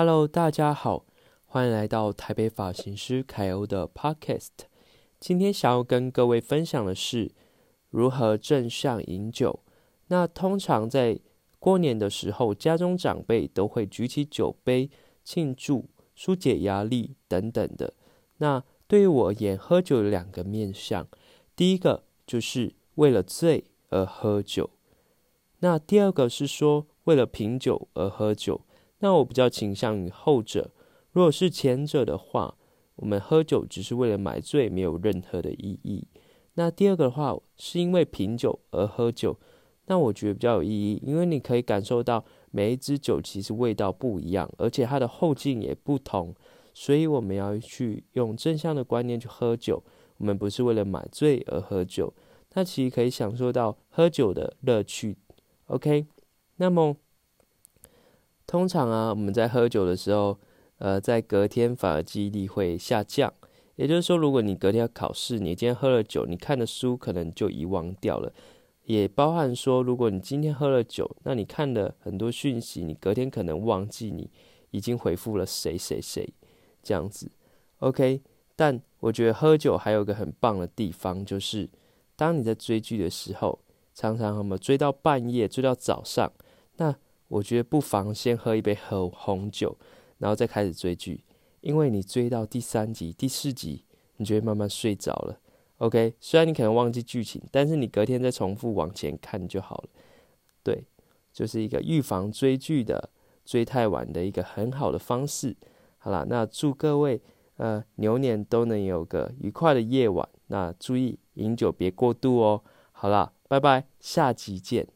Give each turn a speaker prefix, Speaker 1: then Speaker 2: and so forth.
Speaker 1: Hello，大家好，欢迎来到台北发型师凯欧的 Podcast。今天想要跟各位分享的是如何正向饮酒。那通常在过年的时候，家中长辈都会举起酒杯庆祝、疏解压力等等的。那对于我而言，喝酒有两个面向，第一个就是为了醉而喝酒，那第二个是说为了品酒而喝酒。那我比较倾向于后者。如果是前者的话，我们喝酒只是为了买醉，没有任何的意义。那第二个的话，是因为品酒而喝酒，那我觉得比较有意义，因为你可以感受到每一支酒其实味道不一样，而且它的后劲也不同。所以我们要去用正向的观念去喝酒，我们不是为了买醉而喝酒，那其实可以享受到喝酒的乐趣。OK，那么。通常啊，我们在喝酒的时候，呃，在隔天反而记忆力会下降。也就是说，如果你隔天要考试，你今天喝了酒，你看的书可能就遗忘掉了。也包含说，如果你今天喝了酒，那你看的很多讯息，你隔天可能忘记你已经回复了谁谁谁这样子。OK，但我觉得喝酒还有个很棒的地方，就是当你在追剧的时候，常常我们追到半夜，追到早上，那。我觉得不妨先喝一杯红红酒，然后再开始追剧，因为你追到第三集、第四集，你就会慢慢睡着了。OK，虽然你可能忘记剧情，但是你隔天再重复往前看就好了。对，就是一个预防追剧的追太晚的一个很好的方式。好了，那祝各位呃牛年都能有个愉快的夜晚。那注意饮酒别过度哦。好了，拜拜，下集见。